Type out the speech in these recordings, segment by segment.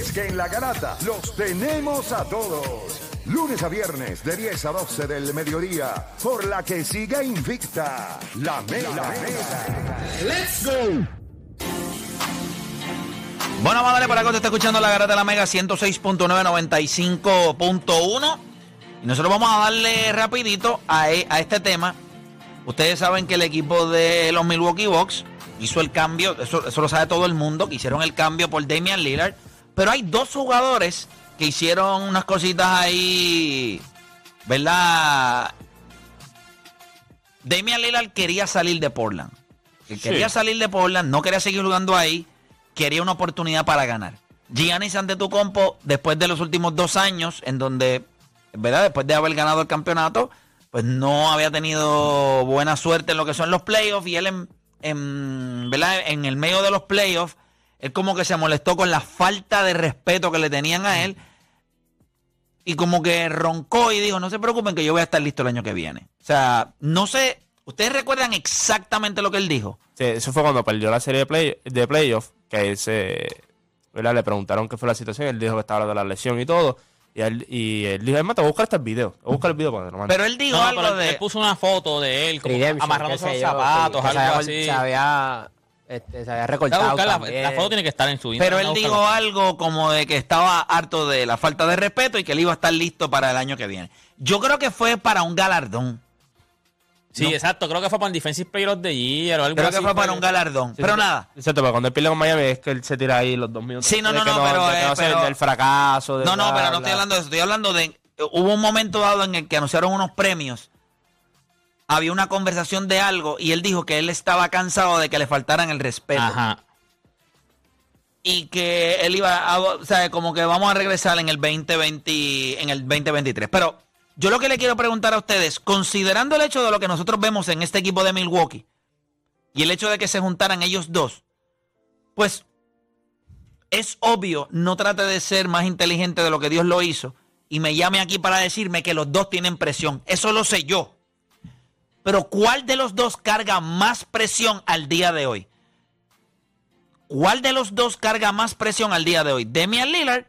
es que en la garata los tenemos a todos. Lunes a viernes de 10 a 12 del mediodía, por la que siga invicta la Mega. ¡Let's go! Bueno, vamos a darle para acá. Usted está escuchando la garata de la Mega 106.995.1. Y nosotros vamos a darle rapidito a, e- a este tema. Ustedes saben que el equipo de los Milwaukee Bucks hizo el cambio, eso, eso lo sabe todo el mundo, que hicieron el cambio por Damian Lillard. Pero hay dos jugadores que hicieron unas cositas ahí, ¿verdad? Damian Lillard quería salir de Portland. Que Quería salir de Portland, no quería seguir jugando ahí, quería una oportunidad para ganar. Giannis Antetokounmpo, después de los últimos dos años, en donde, ¿verdad? Después de haber ganado el campeonato, pues no había tenido buena suerte en lo que son los playoffs y él en, en, ¿verdad? en el medio de los playoffs, él como que se molestó con la falta de respeto que le tenían a él y como que roncó y dijo, no se preocupen que yo voy a estar listo el año que viene. O sea, no sé, ¿ustedes recuerdan exactamente lo que él dijo? Sí, eso fue cuando perdió la serie de, play, de playoff, que él se, ¿verdad? le preguntaron qué fue la situación, él dijo que estaba hablando de la lesión y todo, y él, y él dijo, hermano, te voy a buscar este video, te voy a buscar el video para que te lo mande". Pero él dijo No, algo pero él, de... él puso una foto de él como amarrándose los zapatos, algo así. Se había, este, se había recortado buscar la, foto tiene que estar en su Pero Instagram. él voy a dijo algo como de que estaba harto de la falta de respeto y que él iba a estar listo para el año que viene. Yo creo que fue para un galardón. Sí, exacto. Creo que fue para el Defensive Player of the Year o algo Creo así. que fue para un galardón. Sí, pero sí, nada. Exacto, pero cuando él pierde con Miami es que él se tira ahí los dos minutos. Sí, no, no, no, pero, eh, no pero- del fracaso. de No, no, bla, pero no bla. estoy hablando de eso. Estoy hablando de. Hubo un momento dado en el que anunciaron unos premios. Había una conversación de algo y él dijo que él estaba cansado de que le faltaran el respeto. Ajá. Y que él iba a. O sea, como que vamos a regresar en el 2020, en el 2023. Pero yo lo que le quiero preguntar a ustedes, considerando el hecho de lo que nosotros vemos en este equipo de Milwaukee y el hecho de que se juntaran ellos dos, pues es obvio, no trate de ser más inteligente de lo que Dios lo hizo y me llame aquí para decirme que los dos tienen presión. Eso lo sé yo. Pero ¿cuál de los dos carga más presión al día de hoy? ¿Cuál de los dos carga más presión al día de hoy? ¿Demian Lillard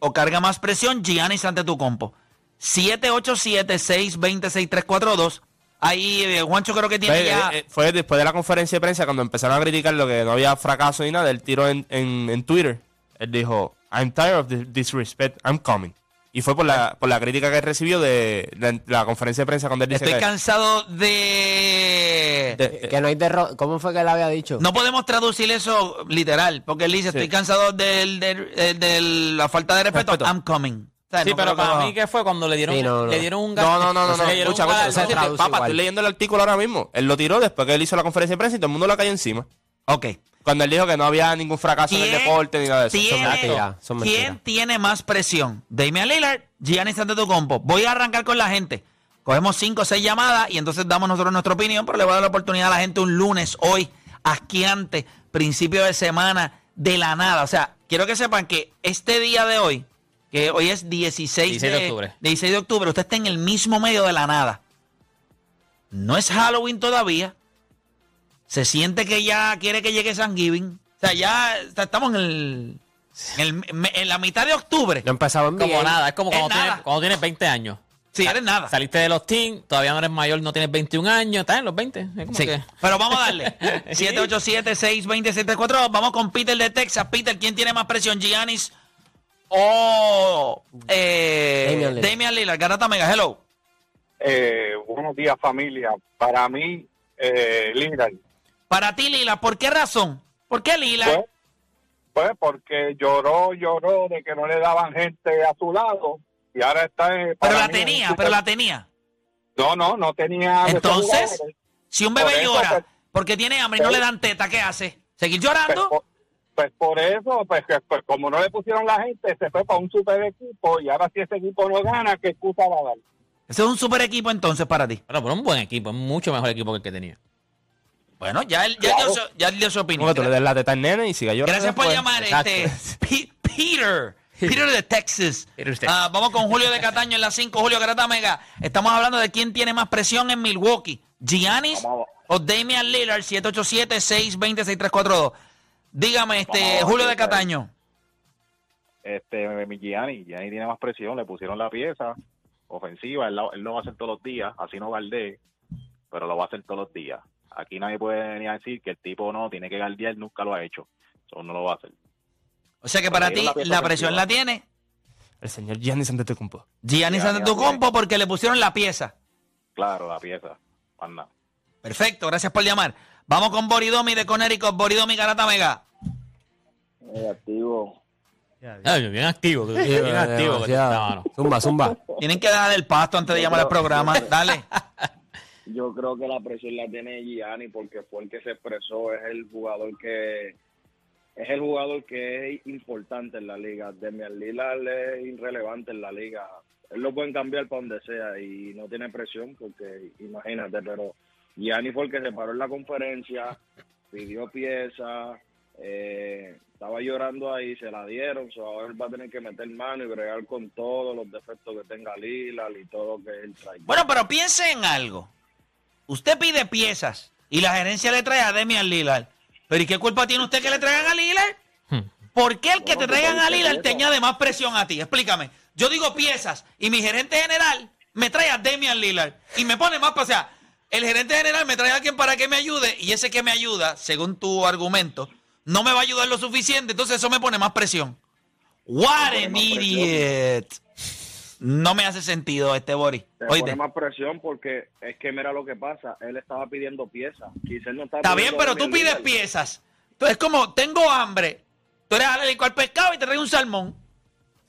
o carga más presión Giannis Antetokounmpo? 787-620-6342. Ahí eh, Juancho creo que tiene Fue, ya... eh, eh, fue después de la conferencia de prensa cuando empezaron a criticar lo que no había fracaso ni nada. Él tiró en, en, en Twitter. Él dijo, I'm tired of the disrespect, I'm coming. Y fue por la, por la crítica que recibió de la, la conferencia de prensa cuando él dice Estoy que- cansado de... de- Que no hay derro- ¿Cómo fue que él había dicho? No podemos traducir eso literal, porque él dice, estoy cansado del- del- del- de la falta de respeto, Respeto. I'm coming. O sea, Sí, no pero para lo- mí que fue cuando le dieron, Sí, no, no. le dieron un No, no, no, no, no. dieron Escucha, papá, igual. estoy leyendo el artículo ahora mismo. Él lo tiró después que él hizo la conferencia de prensa y todo el mundo la cayó encima. Ok. Cuando él dijo que no había ningún fracaso en el ¿Quién deporte ni nada de eso. tiene- Son mentiras, son mentiras. ¿Quién tiene más presión? Damian Lillard, Giannis Antetokounmpo. Voy a arrancar con la gente. Cogemos cinco o seis llamadas y entonces damos nosotros nuestra opinión, pero le voy a dar la oportunidad a la gente un lunes, hoy, asquiante, principio de semana, de la nada. O sea, quiero que sepan que este día de hoy, que hoy es 16, 16 de octubre. 16 de octubre, usted está en el mismo medio de la nada. No es Halloween todavía. Se siente que ya quiere que llegue San Giving. O sea, ya estamos en, el, en, el- en la mitad de octubre. No empezaba en Como bien. nada, es como Es cuando, nada. tienes, cuando tienes 20 años. Sí, eres nada. Saliste de los teens, todavía no eres mayor, no tienes 21 años, estás en los 20. Es como Sí, que- pero vamos a darle. 787-620-742. Vamos con Peter de Texas. Peter, ¿quién tiene más presión? ¿Giannis o eh, Damian Lillard. Damian Lillard? Garata Mega, hello. Eh, buenos días familia. Para mí, eh, Lillard, Para ti, Lillard, ¿por qué razón? ¿Por qué Lillard? pues, pues porque lloró, lloró de que no le daban gente a su lado y ahora está... pero la tenía, pero super- la tenía. No, no, no tenía... Entonces, si un bebé Por eso, llora pues- porque tiene hambre y no le dan teta, ¿qué hace? ¿Seguir llorando? Pues, por- pues por eso, pues, que- pues como no le pusieron la gente, se fue para un super equipo y ahora si ese equipo no gana, ¿qué excusa va a dar? Ese es un super equipo entonces para ti. Pero, pero un buen equipo, es mucho mejor equipo que el que tenía. Bueno, ya él, ya, Claro. dio, su, ya él dio su opinión. Que tú le des la teta al nene y siga llorando. Gracias por después. llamar, Exacto. este, Pe- Peter. Peter de Texas. Ah, vamos con Julio de Cataño en la 5. Julio Garata Mega. Estamos hablando de quién tiene más presión en Milwaukee. ¿Giannis o Damian Lillard? 787-620-6342. Dígame, este, Julio de. Cataño. este Gianni, Gianni tiene más presión, le pusieron la pieza ofensiva, él, él lo va a hacer todos los días, así no guardé, pero lo va a hacer todos los días. Aquí nadie puede venir a decir que el tipo no tiene que guardiar, nunca lo ha hecho, eso no lo va a hacer. O sea que para ti la presión la tiene El señor Giannis Antetokounmpo. Gianni Gianni Antetokounmpo porque le pusieron la pieza. Claro, la pieza, nada. Perfecto, gracias por llamar. Vamos con Boridomi de Conérico, Boridomi Garata Mega. Negativo. Ay, bien activo, tú, bien activo. Demasiado. estás, mano. Zumba, zumba. Tienen que dejar el pasto antes de llamar al programa. Dale. Yo creo que la presión la tiene Gianni porque fue el que se expresó, es el jugador que es el jugador que es importante en la liga. Demian Lillard es irrelevante en la liga. Él lo pueden cambiar para donde sea y no tiene presión porque imagínate, pero Gianni fue el que se paró en la conferencia, pidió pieza, eh, estaba llorando ahí, se la dieron, so ahora él va a tener que meter mano y bregar con todos los defectos que tenga Lillard y todo lo que él trae. Bueno, pero piense en algo. Usted pide piezas y la gerencia le trae a Demian Lillard. Pero ¿y qué culpa tiene usted que le traigan a Lillard? ¿Por qué el que te traigan a Lillard te añade más presión a ti? Explícame. Yo digo piezas y mi gerente general me trae a Demian Lillard y me pone más, o sea, el gerente general me trae a alguien para que me ayude y ese que me ayuda, según tu argumento, no me va a ayudar lo suficiente, entonces eso me pone más presión. What an idiot. No me hace sentido este Boris. Te pone más presión porque es que mira lo que pasa. Él estaba pidiendo piezas. Quizás no estaba Está bien, pero tú pides piezas. Entonces, como tengo hambre, tú eres alérgico al pescado y te traigo un salmón.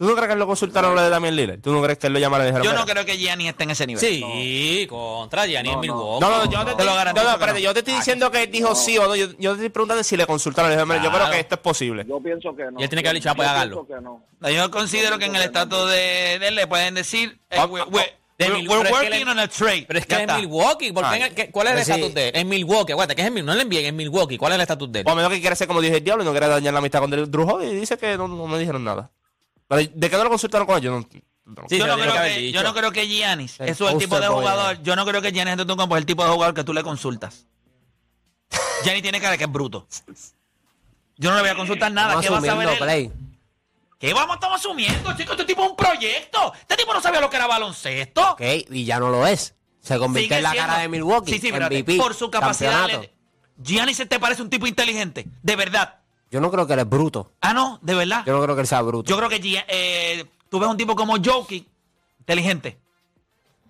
¿Tú no crees que él lo consultaron lo de Damian Lillard? ¿Tú no crees que él lo le dijeron, Yo no creo que Gianni esté en ese nivel. Sí, contra Gianni en Milwaukee. No, no, yo te, Te lo garantizo no, que espérate, no. yo te estoy diciendo que él dijo sí o no. Yo, yo te estoy preguntando si le consultaron. Le dije, "Mira, Yo creo que esto es posible. Yo pienso que no. Y él tiene que haber dicho, ah, pues Yo hágalo. Yo considero que en el estatus de, de él le pueden decir, eh, Ah, ah, we- de we're, es working on a trade. Pero es que está. Milwaukee, ¿por qué en- qué- ¿cuál es el sí. estatus de él? En Milwaukee, aguanta, que es en no le envíen en Milwaukee, ¿cuál es el estatus de él? O a menos que quiere ser como dije el diablo y no quiere dañar la amistad con Drew y dice que no, no me dijeron nada. Pero, ¿De qué no lo consultaron con él? Yo no. no- Sí, yo, se no creo que yo no creo que Giannis, El eso es el tipo de boy, jugador. eh. Yo no creo que Giannis Antetokounmpo es el tipo de jugador que tú le consultas. Giannis tiene cara de que es bruto. Yo no le voy a consultar nada. Estamos ¿Qué va a saber él? ¿Qué vamos estamos asumiendo, chicos? Este tipo es un proyecto. Este tipo no sabía lo que era baloncesto. Ok, y ya no lo es. Se convirtió Sigue en la siendo- cara de Milwaukee. Sí, sí. MVP, Por su capacidad. Giannis se te parece un tipo inteligente. De verdad. Yo no creo que él es bruto. Ah, no, de verdad. Yo no creo que él sea bruto. Yo creo que eh, tú ves un tipo como Jokic, inteligente.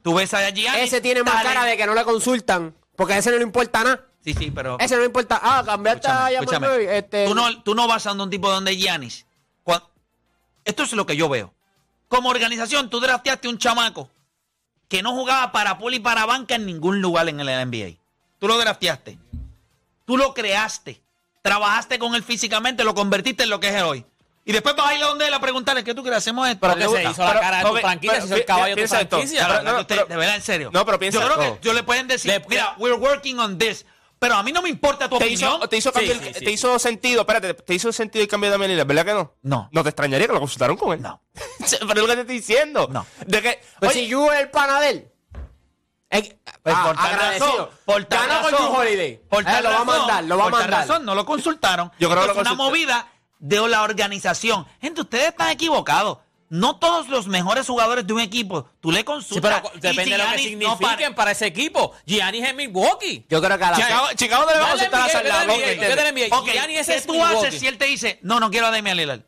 Tú ves a Giannis. ese tiene más cara de que no le consultan. Porque a ese no le importa nada. Sí, sí, pero. Ese no le importa. Ah, cambiaste Escúchame, a este, Tú, no, tú no vas a un tipo donde Giannis. Cuan- Esto es lo que yo veo. Como organización, tú drafteaste un chamaco que no jugaba para poli y para banca en ningún lugar en el NBA. Tú lo drafteaste. Tú lo creaste. Trabajaste con él físicamente, lo convertiste en lo que es él hoy. Y después vas a ir a donde él a preguntarle, ¿qué tú crees? Hacemos esto. Pero ¿Le que se gusta? hizo la Pero, cara de tu franquicia, pero se hizo el caballo de tu esto. no, pero- de verdad, en serio. No, pero piensa- Yo creo oh. que yo le pueden decir, Le- mira, we're working on this. Pero a mí no me importa tu Te opinión. hizo, te, hizo Sí, cambiar- sí, sí. te hizo sentido, espérate, te hizo sentido el cambio de Lillard, ¿verdad que no? No. No te extrañaría que lo consultaron con él. No. Pero es lo que te estoy diciendo. No. De que, Pues oye, si Yu es el panadel. Es, Pues ah, por tal agradecido. razón, por tal con razón, Holiday. por Eh, tal lo va a mandar, lo va a tal mandar. razón, no lo consultaron. Yo creo que una movida de la organización. Gente, ustedes están equivocados. No todos los mejores jugadores de un equipo tú le Sí, consultas. pero depende de lo que no signifiquen para ese equipo. Giannis es Milwaukee. Yo creo que a la Chicago, Chicago no le va a consultar a Miguel, San dale, Lago. Miguel, yo te la envié. Ok, Giannis ¿qué es tú Milwaukee. haces si él te dice, no, no quiero a Damian Lillard?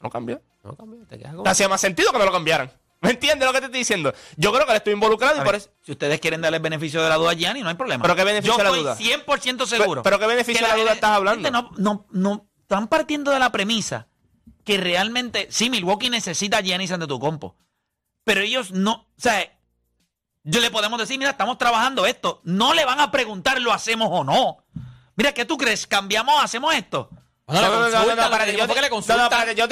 No cambió. No, cambio, te quedas con- Te hacía más sentido que no lo cambiaran. ¿Me entiendes lo que te estoy diciendo? Yo creo que él estuvo involucrado y por eso. Si ustedes quieren darle el beneficio de la duda a Gianni, no hay problema. ¿Pero qué beneficio Yo de la estoy duda? 100% seguro. Pero- pero ¿qué beneficio de la duda estás hablando? gente No, no, no, están partiendo de la premisa que realmente, sí, Milwaukee necesita a Giannis Antetokounmpo, pero ellos no, o sea, yo le podemos decir, mira, estamos trabajando esto, no le van a preguntar lo hacemos o no. Mira, ¿qué tú crees? ¿Cambiamos, hacemos esto? Le No, no, no, no, no, yo te- le no, no, consultan. espérate, yo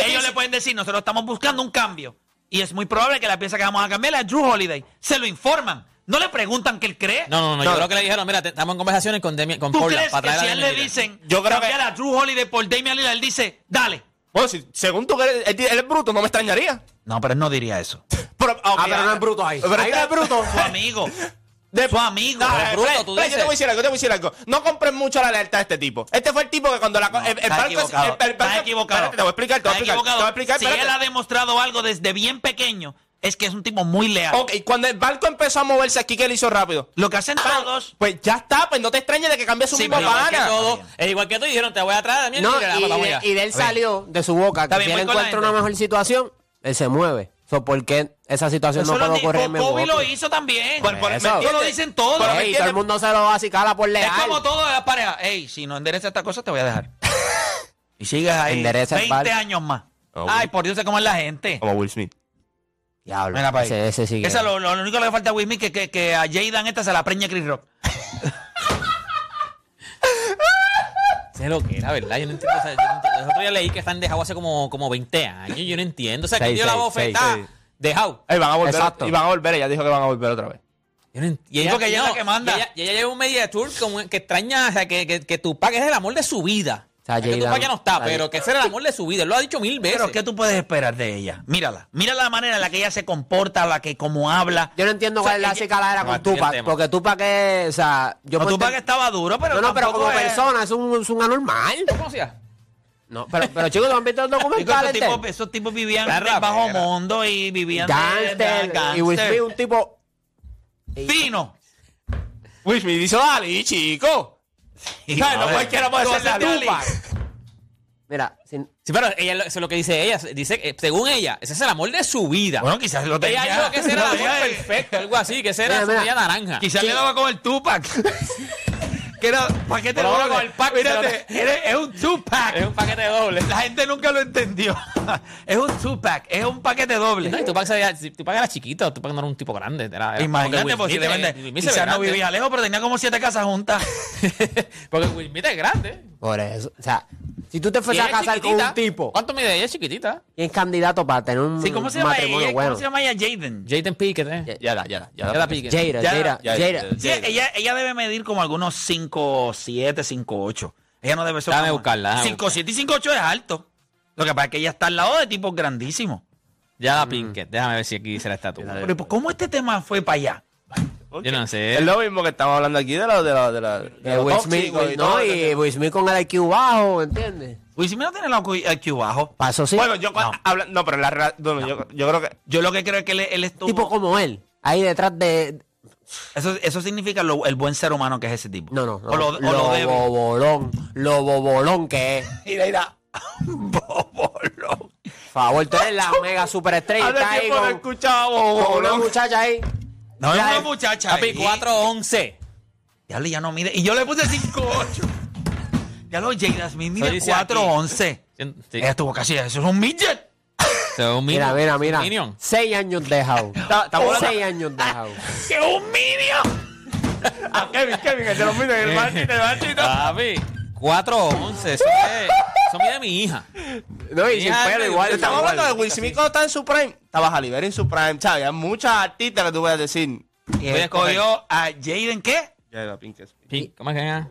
Y es muy probable que la pieza que vamos a cambiar es Drew Holiday. Se lo informan. No le preguntan qué él cree. No, no, no, No. yo creo que le dijeron, mira, te- estamos en conversaciones con, Demi, con ¿Tú Portland crees para que traer si a él Damian le Lillard? dicen Yo creo que- cambiar a Drew Holiday por Damian Lillard, él dice, dale? Bueno, si, según tú que eres- él, él es bruto, no me extrañaría. No, pero él no diría eso. Pero, Ah, pero no es bruto ahí. Pero Ahí no está- es bruto. Su amigo. De- Su amigo. No, eh, bruto, tú Play, yo te dices. voy a decir algo, yo te voy a decir algo. No compren mucho la lealtad de este tipo. Este fue el tipo que cuando la... co- el, el Estás barco- equivocado. el- el barco- equivocado. Espérate, te voy a explicar, te voy a explicar. Te voy a explicar, Si él ha demostrado algo desde bien pequeño, es que es un tipo muy leal. Ok, cuando el barco empezó a moverse aquí, ¿qué le hizo rápido? Lo que hacen todos. Pues ya está, pues no te extrañes de que cambie su Sí, mismo pana. Es igual que tú dijeron, te voy a traer, Daniel. No, y, de, allá. y de él salió de su boca Está que si él encuentra una mejor situación, él se mueve. So, ¿Por qué esa situación Eso no lo puede ocurrir en Kobe lo Milwaukee? hizo también. Por- por- Eso. ¿me Eso lo dicen todos. Pero Ey, todo el mundo se lo va a cicala por Es leal. como todo de las parejas. Ey, si no enderezas esta cosa, te voy a dejar. y sigues ahí Endereza el 20 barco. años más. Oh, Ay, por Dios, sé cómo es la gente. Como Will Smith. Diablo, Mira pa' ahí. ese, ese sí que- Eso es lo, lo único que le falta a Will Smith, que, que, que a Jaden esta se la preña Chris Rock. Sé lo que era, ¿verdad? Yo no entiendo. O sea, yo no entiendo. El otro día leí que están dejados hace como, como 20 años. Yo no entiendo. O sea, que dio la bofetada. Dejado. Ey, van a volver. Exacto. Y van a volver, ella dijo que van a volver otra vez. Yo no y que ella es la que manda. Y ella, y ella lleva un media tour como que extraña, o sea, que, que, que Tupac es el amor de su vida. O sea, que Jay Tupac Dan- ya no está, pero que ese era el amor de su vida. Él lo ha dicho mil veces. Pero, ¿qué tú puedes esperar de ella? Mírala. Mira la manera en la que ella se comporta, la que como habla. Yo no entiendo O sea, cuál es la ella- cicaladera No, con Tupac, porque Tupac es, o sea, yo No, Tupac enten- estaba duro, pero No, no, pero como es- persona es un, es un anormal. No, pero, pero chicos, ¿no han visto el Digo, documental esos, tipos, esos tipos vivían La en el bajo mundo y vivían de- Gangster, de- y Will gangster. Smith un tipo... Fino. Will Smith hizo Dalí, chico. Ay, no cualquiera puede ser Dalí. Tupac. Mira, sin- Sí, pero ella, eso es lo que dice ella. Dice, que, según ella, ese es el amor de su vida. Bueno, quizás lo tenía. ella dijo que ese era el amor perfecto, algo así, que ese era Mira, su mira. naranja. Quizás le daba con el Tupac. que era paquete doble. el pack, Mírate, es un Tupac. Es un paquete doble. La gente nunca lo entendió. es un Tupac, es un paquete doble. No, y Tupac, si Tupac era chiquito, Tupac no era un tipo grande. Era, era- Imagínate, porque ve quizás no vivía lejos, pero tenía como siete casas juntas. porque Will Smith es grande. por eso, o sea, si tú te Y fueses a casar con un tipo, ¿Cuánto mide ella? Es chiquitita. ¿quién es candidato para tener un Sí, ¿cómo se llama matrimonio ella? bueno? ¿Cómo se llama ella? Jaden. Jaden Pickett, ¿eh? Ya da, ya da. Ya Ya da. la Pickett. Jada, Jada, Jada. ella, ella debe medir como algunos 5, 7, 5, 8. Ella no debe ser. Déjame como- buscarla, déjame 5, 7 y 5, 8 es alto. Lo que pasa es que ella está al lado de tipos grandísimos. Ya la Pickett. Déjame ver si aquí dice la estatua. Pero ¿por ¿cómo este tema fue para allá? Yo no sé. Es lo mismo que estamos hablando aquí de lo de la de la de Will Smith, y no, y Will Smith con el IQ bajo, ¿entiendes? Will Smith no tiene el IQ bajo. Paso sí. Bueno, yo No. habla- no, pero la rela- bueno, yo, yo creo que Yo lo que creo es que él, él estuvo. tipo como él, ahí detrás de... Eso, eso significa lo- el buen ser humano que es ese tipo. No, no, no. O lo, o lo, lo debe. bobolón, lo bobolón que es. Mira, mira. Bobolón. Favor, tú eres la mega superestrella ahí tiempo no con, escuchaba con una bobolón. muchacha ahí. No es una muchacha. Papi, ahí. 4'11. Ya le ya no mide. Y yo le puse 5'8. Ya lo Jada Smith mide Eso dice aquí. 4'11. Sí. Ella estuvo casi. Eso es un midget. Un Mira, mira, mira. Minion. Seis años dejado. estamos Seis años dejado. ¡Que un minion! Ah, Kevin, Kevin, el de los míos, el machito, el machito. Papi, 4'11. Eso es. Eso mide mi hija. No, y sin Mira, pelo igual. Estamos hablando de Will Smith cuando está en su prime. Estaba Halle en su prime, ¿sabes? Hay muchas artistas que tú puedes decir. Y Voy a él escoger. escogió a Jaden, ¿qué? Ya era Pinkett. Pink- ¿Cómo es que se llama?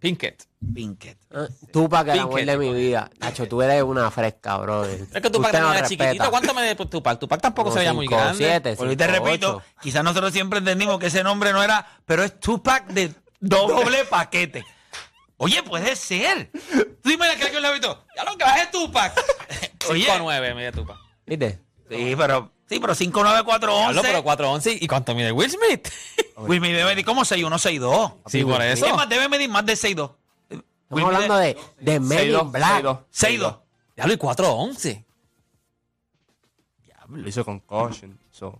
Pinkett. Pinkett. Ah, Tú para que el amor Pinkett. de mi vida. Nacho, tú eres una fresca, brother. Es que Tupac no era chiquitito. ¿Cuánto me de Tupac? Tupac tampoco se veía muy grande. siete, Bueno, y te repito, quizás nosotros siempre entendimos que ese nombre no era, pero es Tupac de doble paquete. Oye, puede ser. Tú dime que alguien lo ha visto. Ya lo que baje Tupac. Oye, 5'9 mide Tupac. ¿Viste? sí, pero sí, pero 59411. Hablo, pero 4'11. ¿Y cuánto mide Will Smith? Will Smith debe medir como 6'1, 6'2. sí, por eso. Es más, debe medir más de 6'2. Estamos hablando de, de Men in Black. 6'2. Diablo, y 4'11. Lo hizo con caution. So.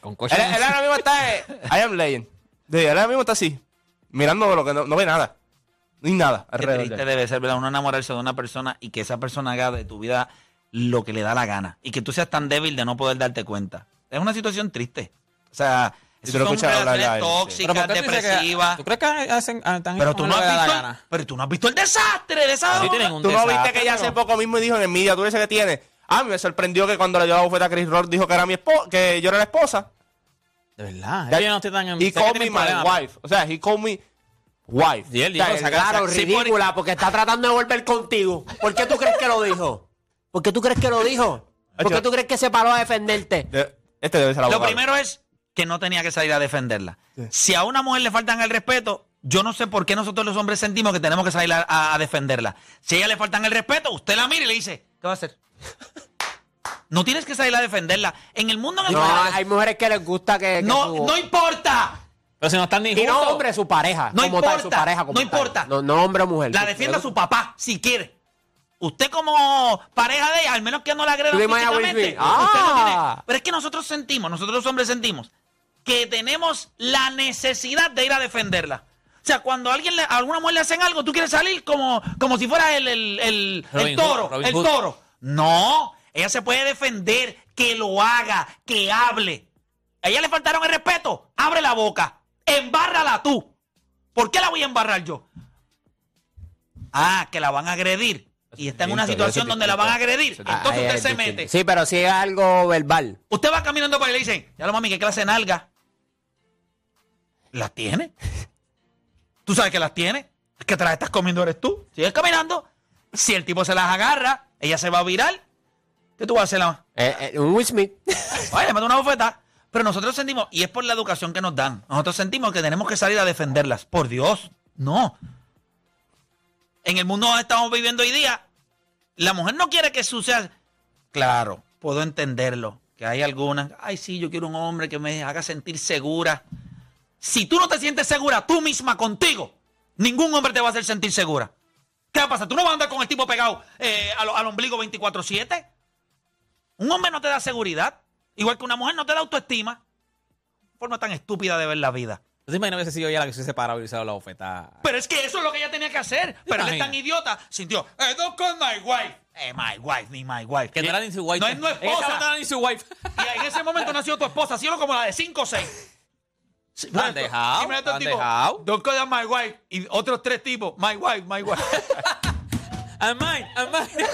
Con coche. Él, él ahora mismo está. eh, I am Legend. De- Él ahora mismo está así. Mirando lo que no, no ve nada. No hay nada Qué alrededor. triste de él. debe ser, ¿verdad? Uno enamorarse de una persona y que esa persona haga de tu vida lo que le da la gana. Y que tú seas tan débil de no poder darte cuenta. Es una situación triste. O sea, lo son relaciones a tóxicas, ¿por qué dices depresivas. ¿Tú crees que hacen ah, están Pero tú, no has visto, la gana? pero tú no has visto el desastre de esa Tú no viste que ella pero- hace poco mismo dijo en el media, tú ves que tiene. Ah, me sorprendió que cuando le dio la bofeta a Chris Rock dijo que era mi esposa, que yo era la esposa. De verdad. Ya- Yo no estoy tan en He called me my wife. O sea, he called me wife. Y él O sea, dijo, él- saca- Claro, Sí, ridícula, porque está tratando de volver contigo. ¿Por qué tú crees que lo dijo? ¿Por qué tú crees que lo dijo? ¿Por qué tú crees que se paró a defenderte? de- este debe ser Lo primero es que no tenía que salir a defenderla. Si a una mujer le faltan el respeto, yo no sé por qué nosotros los hombres sentimos que tenemos que salir a, a- a defenderla. Si a ella le faltan el respeto, usted la mira y le dice, ¿qué va a hacer? No tienes que salir a defenderla. En el mundo en el No, que- hay mujeres que les gusta que. que no, no importa. Pero si no están ni Y no juntos. hombre, su pareja. No como importa, tal, su pareja. como no tal. importa. No, no hombre o mujer. La defienda su papá, si quiere. Usted como pareja de ella, al menos que no la agreda ¿Tú te imaginas a Will físicamente, usted no tiene- Ah. Pero es que nosotros sentimos, nosotros los hombres sentimos, que tenemos la necesidad de ir a defenderla. O sea, cuando a alguien le- a alguna mujer le hacen algo, tú quieres salir como, como si fuera el, el, el- toro, el toro. No, ella se puede defender, que lo haga, que hable. A ella le faltaron el respeto, abre la boca, embárrala tú. ¿Por qué la voy a embarrar yo? Ah, que la van a agredir. Y está en una situación donde la van a agredir. Entonces usted se mete. Sí, pero si es algo verbal. Usted va caminando por ahí y le dicen, ya lo mami, ¿qué clase de nalga? ¿Las tiene? ¿Tú sabes que las tiene? Es que te las estás comiendo eres tú. Sigues caminando. Si el tipo se las agarra, ella se va a virar. ¿Qué tú vas a hacer? La... Eh, eh, un Will Smith. Oye, le meto una bofeta. Pero nosotros sentimos, y es por la educación que nos dan, nosotros sentimos que tenemos que salir a defenderlas. Por Dios, no. En el mundo donde estamos viviendo hoy día, la mujer no quiere que suceda. Claro, puedo entenderlo. Que hay algunas, ay, sí, yo quiero un hombre que me haga sentir segura. Si tú no te sientes segura tú misma contigo, ningún hombre te va a hacer sentir segura. ¿Qué va a pasar? ¿Tú no vas a andar con el tipo pegado eh, al, al ombligo 24-7? Un hombre no te da seguridad. Igual que una mujer no te da autoestima. Forma tan estúpida de ver la vida. ¿Tú te imaginas que hubiese sido ella la que se hubiese parado y hubiese dado la bofetada? Pero es que eso es lo que ella tenía que hacer. Pero él es tan idiota. Sintió, eh, don't call my wife. Eh, my wife, ni my wife. Que no era ni su wife. No es no En ese momento no esposa. era ni su wife. Y en ese momento nació tu esposa, así como la de 5 o 6. Han dejado, han dejado. Don't call my wife. Y otros tres tipos, my wife, my wife. I'm mine, I'm mine.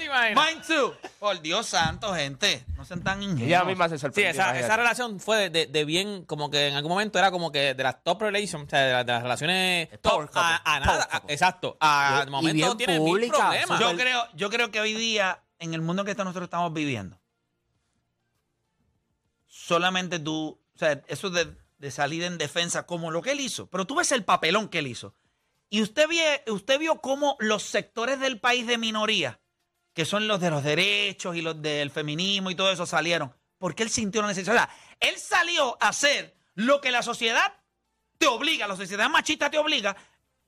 Mine too. Por Dios santo, gente. No sean tan ingenuos. Ella misma se Sí, sorprendió. esa, imagínate. esa relación fue de, de- de bien, como que en algún momento era como que de las top relations, o sea, de, las- de las relaciones top a, couple, a nada. exacto. A, Y- momento tiene mil problemas. Yo creo, yo creo que hoy día, en el mundo que nosotros estamos viviendo, solamente tú, o sea, eso de, de salir en defensa como lo que él hizo, pero tú ves el papelón que él hizo. Y usted, vie- usted vio cómo los sectores del país de minoría, que son los de los derechos y los del feminismo y todo eso, salieron. Porque él sintió la necesidad. O sea, él salió a hacer lo que la sociedad te obliga, la sociedad machista te obliga,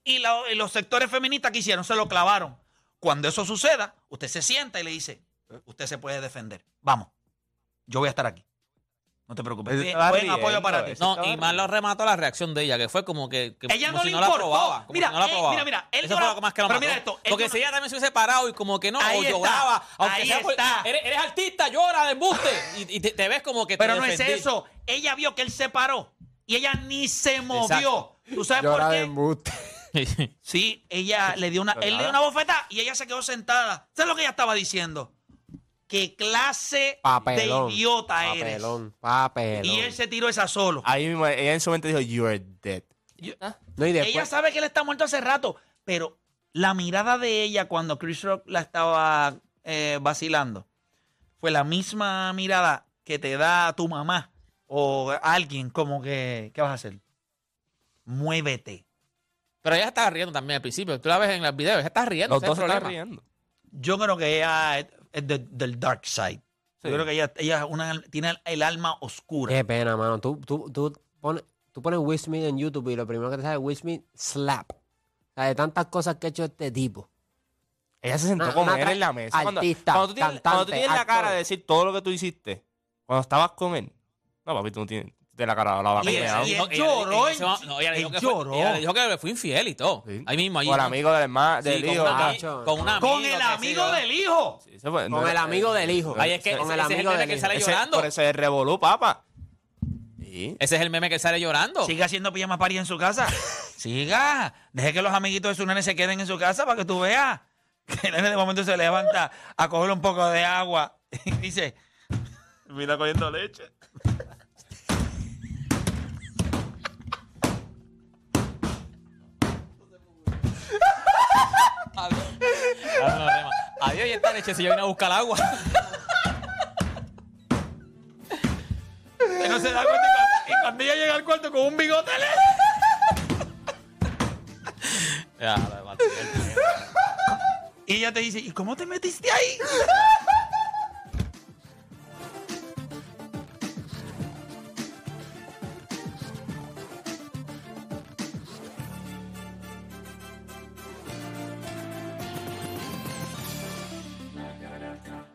y, y los sectores feministas que hicieron se lo clavaron. Cuando eso suceda, usted se sienta y le dice, usted se puede defender. Vamos, yo voy a estar aquí. No te preocupes. Estaba buen riendo, apoyo para ti. No, y más lo remató la reacción de ella, que fue como que, que Ella como no si le no la importó. probaba. Como Mira, si no la él- probaba. mira, mira, él Eso no fue lo más que lo pero mató. mira esto, Porque no- si ella también se hubiese parado y como que no, Ahí o está, lloraba, aunque ahí sea por- está. eres, eres artista, llora de embuste. Y, y te, te ves como que te Pero no es eso. Ella vio que él se paró y ella ni se movió. Exacto. ¿Tú sabes Llora por de qué? embuste. Sí, ella le dio una, él le dio una bofeta y ella se quedó sentada. ¿Sabes lo que ella estaba diciendo? ¿Qué clase Papelón. de idiota eres? Papelón, papelón. Y él se tiró esa solo. Ahí mismo, ella en su mente dijo, you are dead. Yo- No, y ella después, sabe que él está muerto hace rato, pero la mirada de ella cuando Chris Rock la estaba eh, vacilando fue la misma mirada que te da tu mamá o alguien como que, ¿qué vas a hacer? Muévete. Pero ella estaba riendo también al principio. Tú la ves en los videos, ella está riendo. Los dos están riendo. Yo creo que ella es, es de- del dark side. Sí. Yo creo que ella, ella es una- tiene el alma oscura. Qué pena, mano. Tú, tú, tú, pones, tú pones Will Smith en YouTube y lo primero que te sale es Will Smith slap. O sea, de tantas cosas que ha hecho este tipo. Ella se sentó Una- con una él tra- en la mesa. Cuando, artista, cuando tú tienes, cuando tú cantante, tienes la cara actor. de decir todo lo que tú hiciste, cuando estabas con él. No, papi, tú no tienes, tienes la cara la vaca Y y él No, ella- lloró ella- en- no, ella le dijo él que fue- lloró. ella le dijo que le fue infiel y todo. Sí. Ahí mismo. Ahí, Por ¿no? amigo del, hermano, Sí, del con, hijo. una, ami- Nacho. con un amigo. Con el amigo del hijo. Sí, no Con el amigo del hijo. Ahí es que Con ese, el ese es el amigo meme del que hijo. sale ese- llorando. Por eso es revolú, papá. Sí. Ese es el meme que sale llorando. Siga haciendo pijama party en su casa. Siga. Deje que los amiguitos de su nene se queden en su casa para que tú veas. Que el nene de momento se levanta a coger un poco de agua y dice, mira cogiendo leche. Adiós. Adiós, y esta leche si yo vine a buscar agua. Y cuando, ella llega al cuarto con un bigote. le-. Y ella te dice, ¿y cómo te metiste ahí?